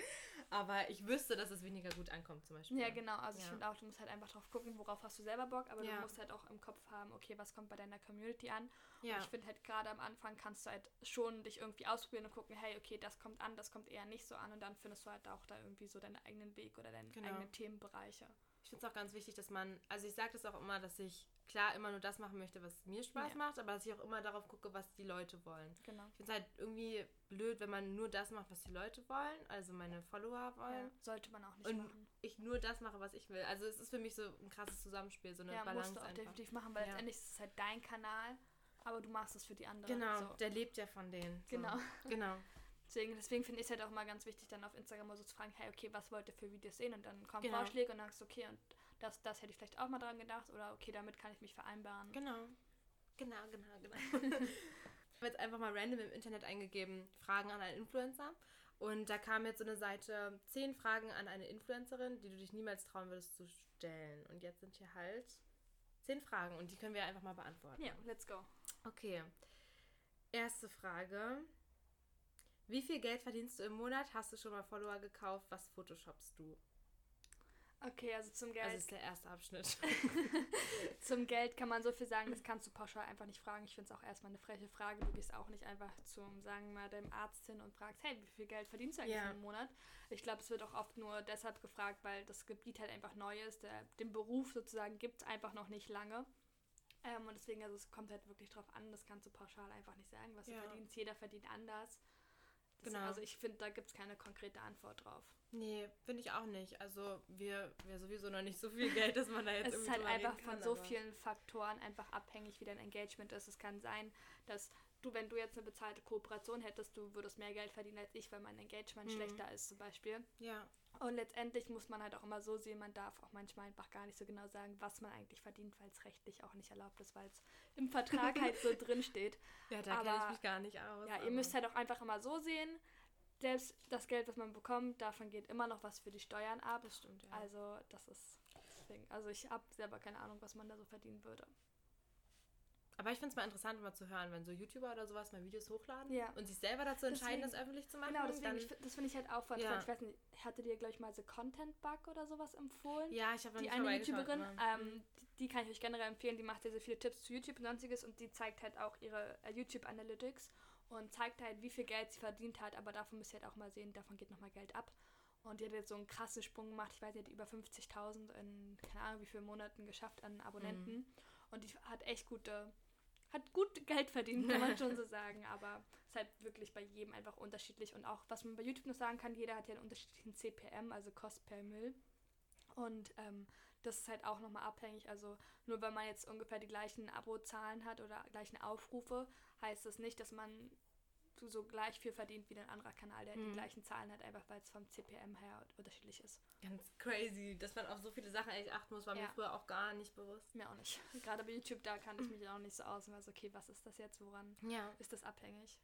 Aber ich wüsste, dass es weniger gut ankommt, zum Beispiel. Ja, genau. Also ich Ja. finde auch, du musst halt einfach drauf gucken, worauf hast du selber Bock, aber Ja. du musst halt auch im Kopf haben, okay, was kommt bei deiner Community an. Ja, Und ich finde halt gerade am Anfang kannst du halt schon dich irgendwie ausprobieren und gucken, hey, okay, das kommt an, das kommt eher nicht so an und dann findest du halt auch da irgendwie so deinen eigenen Weg oder deine Genau. eigenen Themenbereiche. ich finde es auch ganz wichtig, dass man, also ich sage das auch immer, dass ich klar immer nur das machen möchte, was mir Spaß Ja. macht, aber dass ich auch immer darauf gucke, was die Leute wollen. Genau. Ich finde es halt irgendwie blöd, wenn man nur das macht, was die Leute wollen, also meine Follower wollen. Ja, sollte man auch nicht Und machen. ich nur das mache, was ich will. Also es ist für mich so ein krasses Zusammenspiel, so eine Ja, Balance musst du auch einfach. definitiv machen, weil Ja. letztendlich ist es halt dein Kanal, aber du machst es für die anderen. Genau, So. der lebt ja von denen. So. Genau. Genau. Deswegen, deswegen finde ich es halt auch mal ganz wichtig, dann auf Instagram mal so zu fragen, hey, okay, was wollt ihr für Videos sehen? Und dann kommen Genau. Vorschläge und dann sagst du, okay, und das, das hätte ich vielleicht auch mal dran gedacht oder okay, damit kann ich mich vereinbaren. Genau. Genau, genau, genau. ich habe jetzt einfach mal random im Internet eingegeben, Fragen an einen Influencer. Und da kam jetzt so eine Seite, 10 Fragen an eine Influencerin, die du dich niemals trauen würdest zu stellen. Und jetzt sind hier halt 10 Fragen und die können wir einfach mal beantworten. Ja, let's go. Okay. Erste Frage. Wie viel Geld verdienst du im Monat? Hast du schon mal Follower gekauft? Was photoshopst du? Okay, also zum Geld. Das ist der erste Abschnitt. Zum Geld kann man so viel sagen, das kannst du pauschal einfach nicht fragen. Ich finde es auch erstmal eine freche Frage. Du gehst auch nicht einfach zum, sagen wir mal, dem Arzt hin und fragst, hey, wie viel Geld verdienst du eigentlich Ja. im Monat? Ich glaube, es wird auch oft nur deshalb gefragt, weil das Gebiet halt einfach neu ist. Der, den Beruf sozusagen gibt es einfach noch nicht lange. Ähm, und deswegen, also es kommt halt wirklich drauf an, das kannst du pauschal einfach nicht sagen, was Ja. du verdienst. Jeder verdient anders. Das, Genau. Also ich finde, da gibt es keine konkrete Antwort drauf. Nee, finde ich auch nicht. Also wir, wir sowieso noch nicht so viel Geld, dass man da jetzt Es ist halt einfach kann, von so vielen Faktoren einfach abhängig, wie dein Engagement ist. Es kann sein, dass du, wenn du jetzt eine bezahlte Kooperation hättest, du würdest mehr Geld verdienen als ich, weil mein Engagement Mhm. schlechter ist zum Beispiel. Ja, Und letztendlich muss man halt auch immer so sehen, man darf auch manchmal einfach gar nicht so genau sagen, was man eigentlich verdient, weil es rechtlich auch nicht erlaubt ist, weil es im Vertrag halt so drin steht. ja da kenne ich mich gar nicht aus. Ja, ihr aber- müsst halt auch einfach immer so sehen, selbst das Geld, was man bekommt, davon geht immer noch was für die Steuern ab. Das stimmt, ja. Also das ist deswegen, also ich habe selber keine Ahnung, was man da so verdienen würde. Aber ich finde es mal interessant, mal zu hören, wenn so YouTuber oder sowas mal Videos hochladen Ja. und sich selber dazu entscheiden, Deswegen- das öffentlich zu machen. Genau, deswegen, ich, das finde ich halt auch voll Ja. Ich weiß nicht, hatte dir, glaube ich, mal so Content Bug oder sowas empfohlen? ja, ich habe die eine YouTuberin, aber- ähm, die, die kann ich euch generell empfehlen, die macht sehr, sehr viele Tipps zu YouTube und sonstiges und die zeigt halt auch ihre äh, YouTube Analytics und zeigt halt, wie viel Geld sie verdient hat, aber davon müsst ihr halt auch mal sehen, davon geht nochmal Geld ab. Und die hat jetzt so einen krassen Sprung gemacht, ich weiß, die hat über 50.000 in, keine Ahnung, wie vielen Monaten geschafft an Abonnenten. Mhm. Und die hat echt gute, hat gut Geld verdient, kann man schon so sagen, aber ist halt wirklich bei jedem einfach unterschiedlich. Und auch, was man bei YouTube noch sagen kann, jeder hat ja einen unterschiedlichen CPM, also Cost per Müll. Und ähm, das ist halt auch nochmal abhängig. Also nur weil man jetzt ungefähr die gleichen Abozahlen hat oder gleichen Aufrufe, heißt das nicht, dass man so- gleich viel verdient wie ein anderer Kanal, der die Mhm. gleichen Zahlen hat, einfach weil es vom CPM her unterschiedlich ist. Ganz crazy, dass man auf so viele Sachen echt achten muss, war Ja. mir früher auch gar nicht bewusst. Mir auch nicht. Gerade bei YouTube, da kann ich mich auch nicht so aus und war so, okay, was ist das jetzt, woran Ja. ist das abhängig?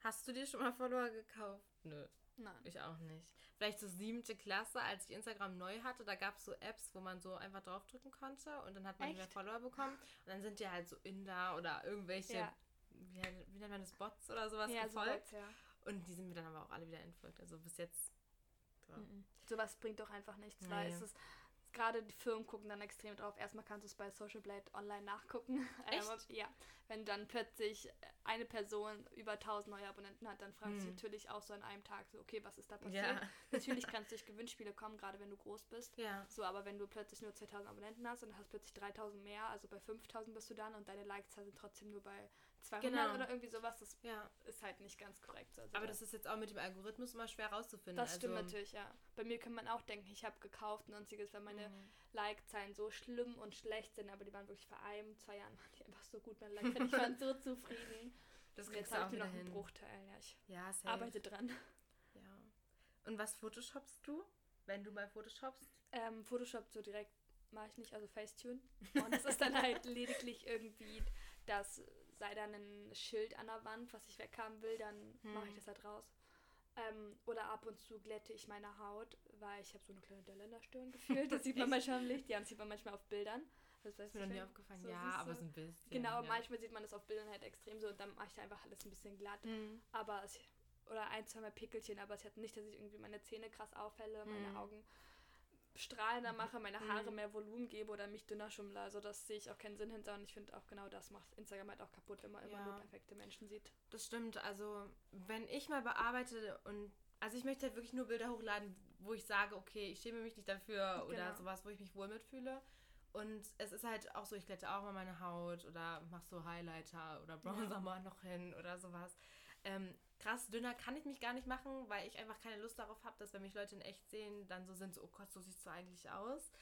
Hast du dir schon mal Follower gekauft? Nö, Nein. ich auch nicht. Vielleicht so siebte Klasse, als ich Instagram neu hatte, da gab es so Apps, wo man so einfach draufdrücken konnte und dann hat man mehr Echt? Follower bekommen. Und dann sind dir halt so Inder oder irgendwelche, Ja. wie, wie nennt man das, Bots oder sowas ja, so gefolgt. Bots, ja. Und die sind mir dann aber auch alle wieder entfolgt. Also bis jetzt. Ja. Mhm. Sowas bringt doch einfach nichts, Nee. weil es ist gerade die Firmen gucken dann extrem drauf. Erstmal kannst du es bei Social Blade online nachgucken. Echt? Ja. Wenn dann plötzlich eine Person über 1000 neue Abonnenten hat, dann fragst du Hm. natürlich auch so an einem Tag so, okay, was ist da passiert? Ja. Natürlich kannst du durch Gewinnspiele kommen, gerade wenn du groß bist. Ja. So, aber wenn du plötzlich nur 2000 Abonnenten hast und hast plötzlich 3000 mehr, also bei 5000 bist du dann und deine Likes sind trotzdem nur bei 200 Genau. oder irgendwie sowas, das Ja. ist halt nicht ganz korrekt. Also Aber da- das ist jetzt auch mit dem Algorithmus immer schwer rauszufinden. das stimmt also, natürlich, ja. Bei mir kann man auch denken, ich habe gekauft und sonstiges, weil meine Mhm. Like-Zahlen so schlimm und schlecht sind, aber die waren wirklich vor einem, zwei Jahren einfach so gut. Meine Like-Zahlen, ich war so zufrieden. Das kriegst jetzt du auch noch einen hin. Bruchteil. Ja, ich Ja, safe. arbeite dran. Ja. Und was photoshoppst du, wenn du mal photoshoppst? Ähm, Photoshop so direkt mache ich nicht, also Facetune. Und es ist dann halt lediglich irgendwie, das sei dann ein Schild an der Wand, was ich weghaben will, dann mache ich Hm. das halt raus. Ähm, oder ab und zu glätte ich meine Haut, weil ich habe so eine kleine Delle in der Stirn gefühlt. Das sieht man manchmal im Licht, ja, das sieht man manchmal auf Bildern. Das Ist mir noch nie aufgefallen. So, ja, aber so ein bisschen. Genau, ja. manchmal sieht man das auf Bildern halt extrem so und dann mache ich da einfach alles ein bisschen glatt. Mhm. Aber es, oder ein, zwei Mal Pickelchen, aber es hat nicht, dass ich irgendwie meine Zähne krass aufhelle, meine Mhm. Augen strahlender mache, meine Haare Mhm. mehr Volumen gebe oder mich dünner schummle. Also das sehe ich auch keinen Sinn hinter und ich finde auch genau das macht Instagram halt auch kaputt, wenn man immer Ja. nur perfekte Menschen sieht. Das stimmt. Also, wenn ich mal bearbeite und. Also, ich möchte halt wirklich nur Bilder hochladen, wo ich sage, okay, ich schäme mich nicht dafür oder Genau. sowas, wo ich mich wohl mitfühle. Und es ist halt auch so, ich glätte auch mal meine Haut oder mach so Highlighter oder Bronzer mal noch hin oder sowas. Ähm, krass dünner kann ich mich gar nicht machen, weil ich einfach keine Lust darauf habe, dass wenn mich Leute in echt sehen, dann so sind, so, oh Gott, so siehst du eigentlich aus.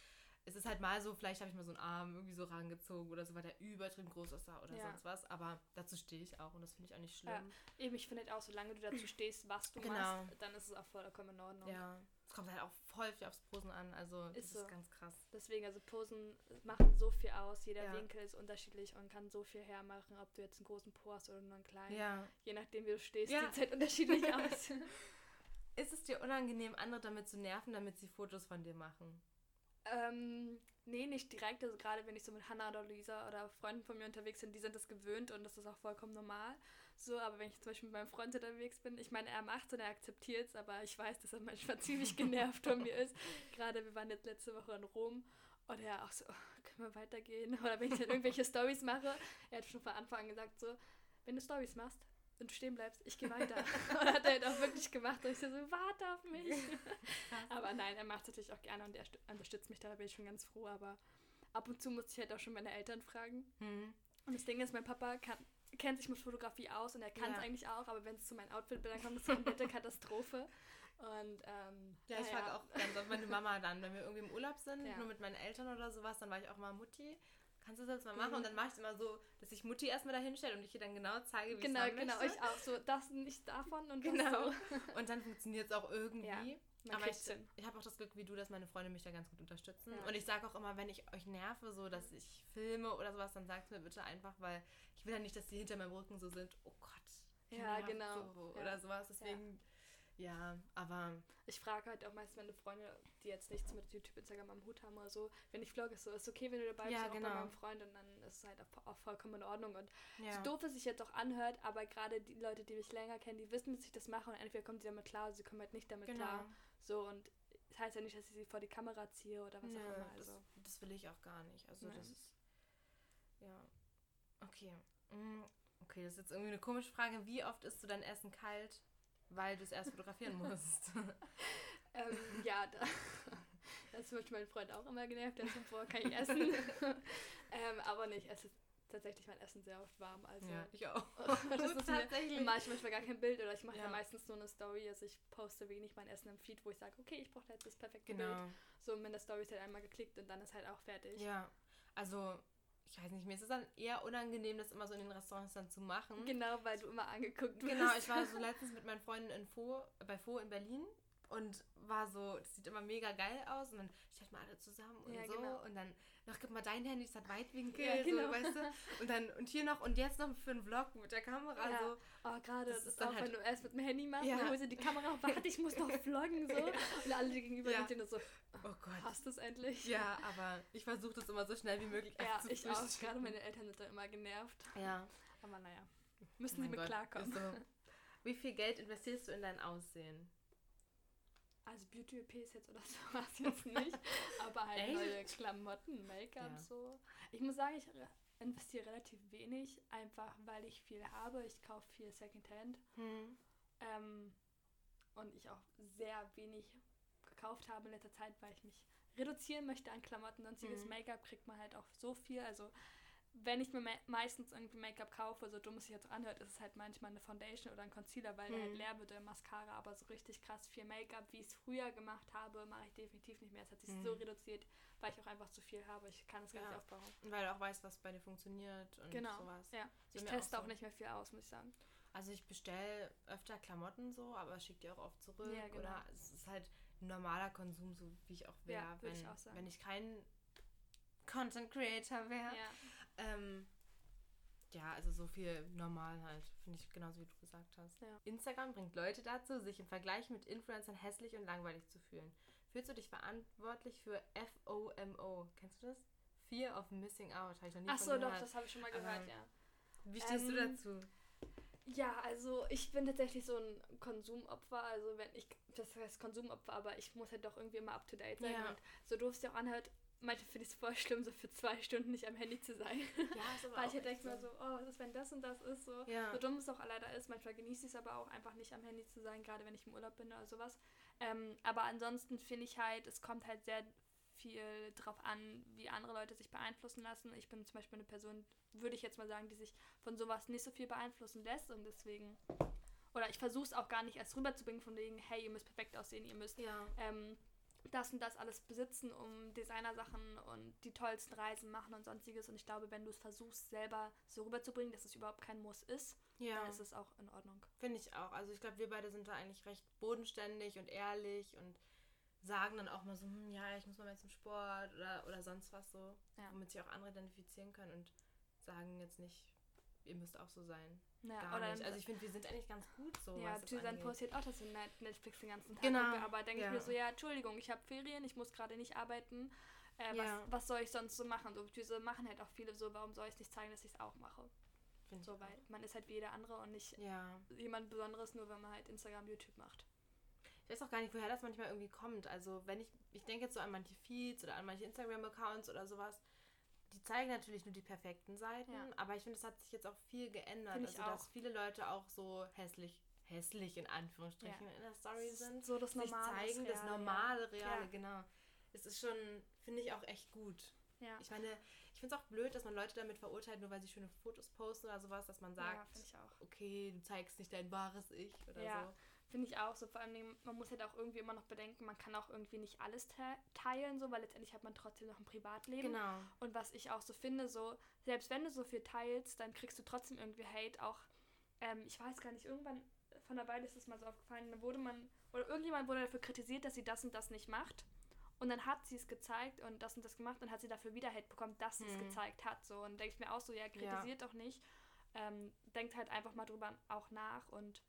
Es ist halt mal so, vielleicht habe ich mal so einen Arm irgendwie so rangezogen oder so, weil der übertrieben groß aussah oder Ja. sonst was. Aber dazu stehe ich auch und das finde ich auch nicht Ja. schlimm. Eben, ich finde halt auch, solange du dazu stehst, was du Genau. machst, dann ist es auch vollkommen in Ordnung. Ja, es kommt halt auch voll viel aufs Posen an. Also, das Ist ist, so. ganz krass. Deswegen, also Posen machen so viel aus. Jeder Ja. Winkel ist unterschiedlich und kann so viel hermachen, ob du jetzt einen großen Po hast oder nur einen kleinen. Ja. Je nachdem, wie du stehst, Ja. sieht es halt unterschiedlich aus. Ist es dir unangenehm, andere damit zu nerven, damit sie Fotos von dir machen? Ähm, nee, nicht direkt. Also gerade wenn ich so mit Hannah oder Luisa oder Freunden von mir unterwegs bin, die sind das gewöhnt und das ist auch vollkommen normal. So, aber wenn ich zum Beispiel mit meinem Freund unterwegs bin, ich meine, er macht und er akzeptiert es, aber ich weiß, dass er manchmal ziemlich genervt von mir ist. Gerade wir waren jetzt letzte Woche in Rom und er auch so, oh, können wir weitergehen? Oder wenn ich dann irgendwelche Stories mache, er hat schon von Anfang an gesagt so, wenn du Stories machst, und du stehen bleibst, ich gehe weiter. und hat er halt auch wirklich gemacht. Und ich so, warte auf mich. aber nein, er macht es natürlich auch gerne und er unterstützt mich da, da bin ich schon ganz froh. Aber ab und zu musste ich halt auch schon meine Eltern fragen. Hm. Und das Ding ist, mein Papa kann, kennt sich mit Fotografie aus und er kann es Ja. eigentlich auch, aber wenn es zu meinen Outfitbildern kommt, ist es eine komplette Katastrophe. Und ähm, Ja, ich naja. frage auch ganz oft meine Mama dann, wenn wir irgendwie im Urlaub sind, Ja. nur mit meinen Eltern oder sowas, dann war ich auch mal Mutti. Kannst du das jetzt mal machen? Mhm. Und dann mache ich es immer so, dass ich Mutti erstmal dahin stelle und ich ihr dann genau zeige, wie Genau, es genau, möchte. ich auch so, das nicht davon und Genau. so. Und dann funktioniert es auch irgendwie. Ja, Aber ich, hin. ich habe auch das Glück wie du, dass meine Freunde mich da ganz gut unterstützen. Ja. Und ich sage auch immer, wenn ich euch nerve, so dass ich filme oder sowas, dann sagt mir bitte einfach, weil ich will ja nicht, dass die hinter meinem Rücken so sind, oh Gott. Ja, genau. So, Ja. Oder sowas. Deswegen, Ja, aber. Ich frage halt auch meist meine Freunde, die jetzt nichts mit YouTube, Instagram am Hut haben oder so, wenn ich vlogge, ist so, ist okay, wenn du dabei bist, Ja, auch genau. bei meinem Freund und dann ist es halt auch, auch vollkommen in Ordnung. Und Ja. so doof es sich jetzt auch anhört, aber gerade die Leute, die mich länger kennen, die wissen, dass ich das mache und entweder kommen die damit klar oder sie kommen halt nicht damit Genau. klar. So und es heißt ja nicht, dass ich sie vor die Kamera ziehe oder was Nö, auch immer. das, Also. das will ich auch gar nicht. Also Nein. das ist. Ja. Okay. Mm, Okay, das ist jetzt irgendwie eine komische Frage. Wie oft isst du dein Essen kalt, weil du es erst fotografieren musst? Ähm, ja, da, das wird mein Freund auch immer genervt, der so, boah, kann ich essen. ähm, aber nicht, es ist tatsächlich mein Essen sehr oft warm. Also ja, ich auch. das ist mir, Tatsächlich. mache ich manchmal gar kein Bild oder ich mache ja. Ja. meistens nur eine Story, also ich poste wenig mein Essen im Feed, wo ich sage, okay, ich brauche jetzt das perfekte Bild. Genau. So, und in der Story ist halt einmal geklickt und dann ist halt auch fertig. Ja. Also, ich weiß nicht, mir ist es dann eher unangenehm, das immer so in den Restaurants dann zu machen. Genau, weil du immer angeguckt wirst. Genau, ich war so letztens mit meinen Freunden in Fo, bei Fo in Berlin und war so, das sieht immer mega geil aus und dann stellt man alle zusammen und Ja, so genau. und dann, noch gib mal dein Handy, es hat Weitwinkel, Ja, genau. so, weißt du, und dann, und hier noch, und jetzt noch für einen Vlog mit der Kamera, Ja. so, Oh, gerade, Das das ist auch, halt- wenn du erst mit dem Handy machst, Ja. dann holst du die Kamera auf, warte, ich muss noch vloggen, so. Und alle die gegenüber Ja. sind so, oh Gott. hast du es endlich? Ja, aber ich versuche das immer so schnell wie möglich Ja, ich auch. Gerade meine Eltern sind da immer genervt. Ja. Aber naja, müssen Oh sie mit Gott, klarkommen. So. Wie viel Geld investierst du in dein Aussehen? Also Beauty-OPs jetzt oder so war es jetzt nicht. aber halt Echt? neue Klamotten, Make-up, Ja. so. Ich muss sagen, ich re- investiere relativ wenig, einfach weil ich viel habe. Ich kaufe viel Secondhand. Hm. Ähm, und ich auch sehr wenig gekauft habe in letzter Zeit, weil ich mich reduzieren möchte an Klamotten. Sonstiges Mhm. Make-up kriegt man halt auch so viel. Also wenn ich mir me meistens irgendwie Make-up kaufe, so dumm es sich jetzt auch anhört, ist es halt manchmal eine Foundation oder ein Concealer, weil der halt Mhm. leer wird, der Mascara. Aber so richtig krass viel Make-up, wie ich es früher gemacht habe, mache ich definitiv nicht mehr. Es hat sich so Mhm. reduziert, weil ich auch einfach zu viel habe. Ich kann es gar Ja. nicht aufbauen. Weil du auch weißt, was bei dir funktioniert und Genau, sowas. ja. So Ich teste auch auch, so. nicht mehr viel aus, muss ich sagen. Also ich bestelle öfter Klamotten so, aber schicke die auch oft zurück. Ja, genau. Oder es ist halt normaler Konsum, so wie ich auch wäre, Ja, wenn, ich auch wenn ich kein Content Creator wäre. Ja. Ähm, ja, also so viel normal halt, finde ich genauso wie du gesagt hast. Ja. Instagram bringt Leute dazu, sich im Vergleich mit Influencern hässlich und langweilig zu fühlen. Fühlst du dich verantwortlich für FOMO? Kennst du das? Fear of Missing Out, habe ich noch nie Ach so, doch, gehört. das habe ich schon mal Aber- gehört, ja. Wie stehst du Ähm, dazu? Ja, also ich bin tatsächlich so ein Konsumopfer. Also wenn ich, das heißt Konsumopfer, aber ich muss halt doch irgendwie immer up to date sein. Ja. Und so doof es sich auch anhört, manchmal finde ich es voll schlimm, so für zwei Stunden nicht am Handy zu sein. Ja, ist aber Weil ich halt denke mir so, oh, was ist, wenn das und das ist? So, Ja. so dumm es auch leider ist. Manchmal genieße ich es aber auch einfach nicht am Handy zu sein, gerade wenn ich im Urlaub bin oder sowas. Ähm, aber ansonsten finde ich halt, es kommt halt sehr viel drauf an, wie andere Leute sich beeinflussen lassen. Ich bin zum Beispiel eine Person, würde ich jetzt mal sagen, die sich von sowas nicht so viel beeinflussen lässt und deswegen, oder ich versuche es auch gar nicht erst rüberzubringen, von wegen, hey, ihr müsst perfekt aussehen, ihr müsst Ja. ähm, das und das alles besitzen, um Designersachen und die tollsten Reisen machen und sonstiges. Und ich glaube, wenn du es versuchst, selber so rüberzubringen, dass es überhaupt kein Muss ist, Ja. dann ist es auch in Ordnung. Finde ich auch. Also ich glaube, wir beide sind da eigentlich recht bodenständig und ehrlich und sagen dann auch mal so, hm, ja, ich muss mal mehr zum Sport oder, oder sonst was so, Ja. womit sich auch andere identifizieren können und sagen jetzt nicht, ihr müsst auch so sein. Ja, Gar oder nicht. Also ich finde, wir sind eigentlich ganz gut so. ja, angeht. postiert auch, dass Net- Netflix den ganzen Tag Genau, aber denke ja. ich mir so, ja, Entschuldigung, ich habe Ferien, ich muss gerade nicht arbeiten. Äh, Ja. was, was soll ich sonst so machen? So, diese machen halt auch viele so, warum soll ich nicht zeigen, dass ich es auch mache? Find So, weil man ist halt wie jeder andere und nicht Ja. jemand Besonderes, nur wenn man halt Instagram, YouTube macht. Ich weiß auch gar nicht, woher das manchmal irgendwie kommt. Also wenn ich, ich denke jetzt so an manche Feeds oder an manche Instagram-Accounts oder sowas, zeigen natürlich nur die perfekten Seiten, Ja. aber ich finde, es hat sich jetzt auch viel geändert. Find ich also dass viele Leute auch so hässlich, hässlich in Anführungsstrichen in der Story sind. So das normale. zeigen, das normale, reale, Ja. genau. Es ist schon, finde ich auch echt gut. Ja. ja. Ich meine, ich finde es auch blöd, dass man Leute damit verurteilt, nur weil sie schöne Fotos posten oder sowas, dass man ja, sagt, finde ich auch. okay, du zeigst nicht dein wahres Ich oder Ja. so. Finde ich auch so. Vor allem, man muss halt auch irgendwie immer noch bedenken, man kann auch irgendwie nicht alles te teilen, so, weil letztendlich hat man trotzdem noch ein Privatleben. Genau. Und was ich auch so finde, so, selbst wenn du so viel teilst, dann kriegst du trotzdem irgendwie Hate. Auch, ähm, ich weiß gar nicht, irgendwann von der Weile ist es mal so aufgefallen, da wurde man, oder irgendjemand wurde dafür kritisiert, dass sie das und das nicht macht. Und dann hat sie es gezeigt und das und das gemacht und hat sie dafür wieder Hate bekommen, dass sie es Hm. gezeigt hat. So. Und denke ich mir auch so, ja, kritisiert doch nicht. Ähm, denkt halt einfach mal drüber auch nach und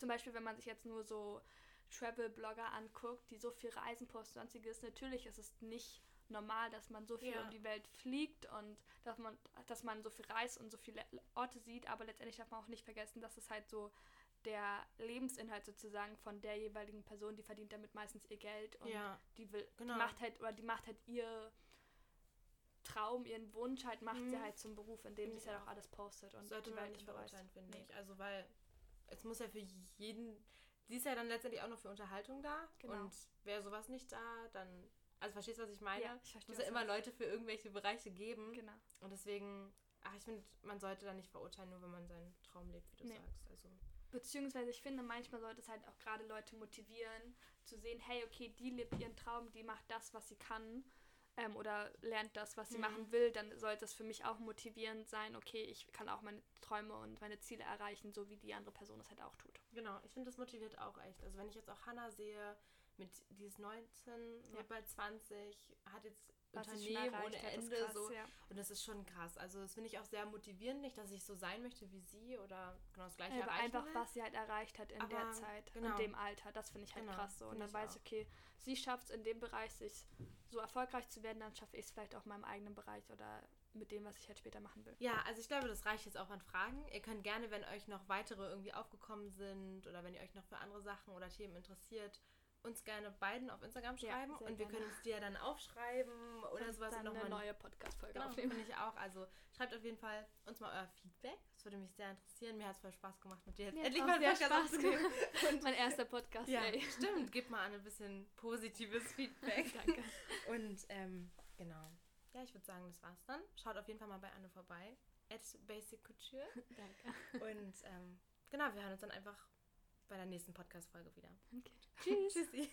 Zum Beispiel, wenn man sich jetzt nur so Travel-Blogger anguckt, die so viel Reisen posten sonstiges, natürlich ist es nicht normal, dass man so viel Ja. um die Welt fliegt und dass man, dass man so viel reist und so viele Orte sieht, aber letztendlich darf man auch nicht vergessen, dass es halt so der Lebensinhalt sozusagen von der jeweiligen Person, die verdient damit meistens ihr Geld und Ja, die will, genau. die macht halt, oder die macht halt ihr Traum, ihren Wunsch halt, macht sie Mhm. halt zum Beruf, indem Finde sie es halt auch alles postet und sollte die man Welt nicht verurteilen, finde Nee. ich. Also, weil es muss ja für jeden, sie ist ja dann letztendlich auch nur für Unterhaltung da. Genau. Und wäre sowas nicht da, dann, also verstehst du, was ich meine? Ja, ich Es verstehe. muss ja immer. Leute für irgendwelche Bereiche geben. Genau. Und deswegen, ach, ich finde, man sollte da nicht verurteilen, nur wenn man seinen Traum lebt, wie du Nee. sagst. Also, Beziehungsweise ich finde, manchmal sollte es halt auch gerade Leute motivieren, zu sehen, hey, okay, die lebt ihren Traum, die macht das, was sie kann ähm, oder lernt das, was sie Mhm. machen will, dann sollte es für mich auch motivierend sein, okay, ich kann auch meine Träume und meine Ziele erreichen, so wie die andere Person es halt auch tut. genau, ich finde, das motiviert auch echt. Also, wenn ich jetzt auch Hannah sehe, mit, die ist 19, Ja. bald 20, hat jetzt Was Unternehmen ohne Ende, krass, so. ja. Und das ist schon krass. Also das finde ich auch sehr motivierend, nicht, dass ich so sein möchte wie sie oder genau das gleiche Ja, aber erreichen einfach, will. was sie halt erreicht hat in der Aber, Zeit, genau. in dem Alter, das finde ich halt Genau, krass so. Und dann ich weiß auch. ich, okay, sie schafft es in dem Bereich, sich so erfolgreich zu werden, dann schaffe ich es vielleicht auch in meinem eigenen Bereich oder mit dem, was ich halt später machen will. Ja, also ich glaube, das reicht jetzt auch an Fragen. Ihr könnt gerne, wenn euch noch weitere irgendwie aufgekommen sind oder wenn ihr euch noch für andere Sachen oder Themen interessiert, uns gerne beiden auf Instagram Ja, schreiben sehr und wir gerne. können uns die ja dann aufschreiben oder Und sowas dann und eine nochmal neue Podcast-Folge Genau, aufnehmen. finde ich auch. Also schreibt auf jeden Fall uns mal euer Feedback. Das würde mich sehr interessieren. Mir hat es voll Spaß gemacht, mit dir jetzt endlich mal sehr Spaß aufzunehmen. Und mein erster Podcast, ja, ey. stimmt. Gebt mal ein bisschen positives Feedback. Danke. Und ähm, genau. Ja, ich würde sagen, das war's dann. Schaut auf jeden Fall mal bei Anne vorbei. At Basic Couture. Danke. Und ähm, genau, wir hören uns dann einfach bei der nächsten Podcast-Folge wieder. Okay. Tschüss. Tschüssi.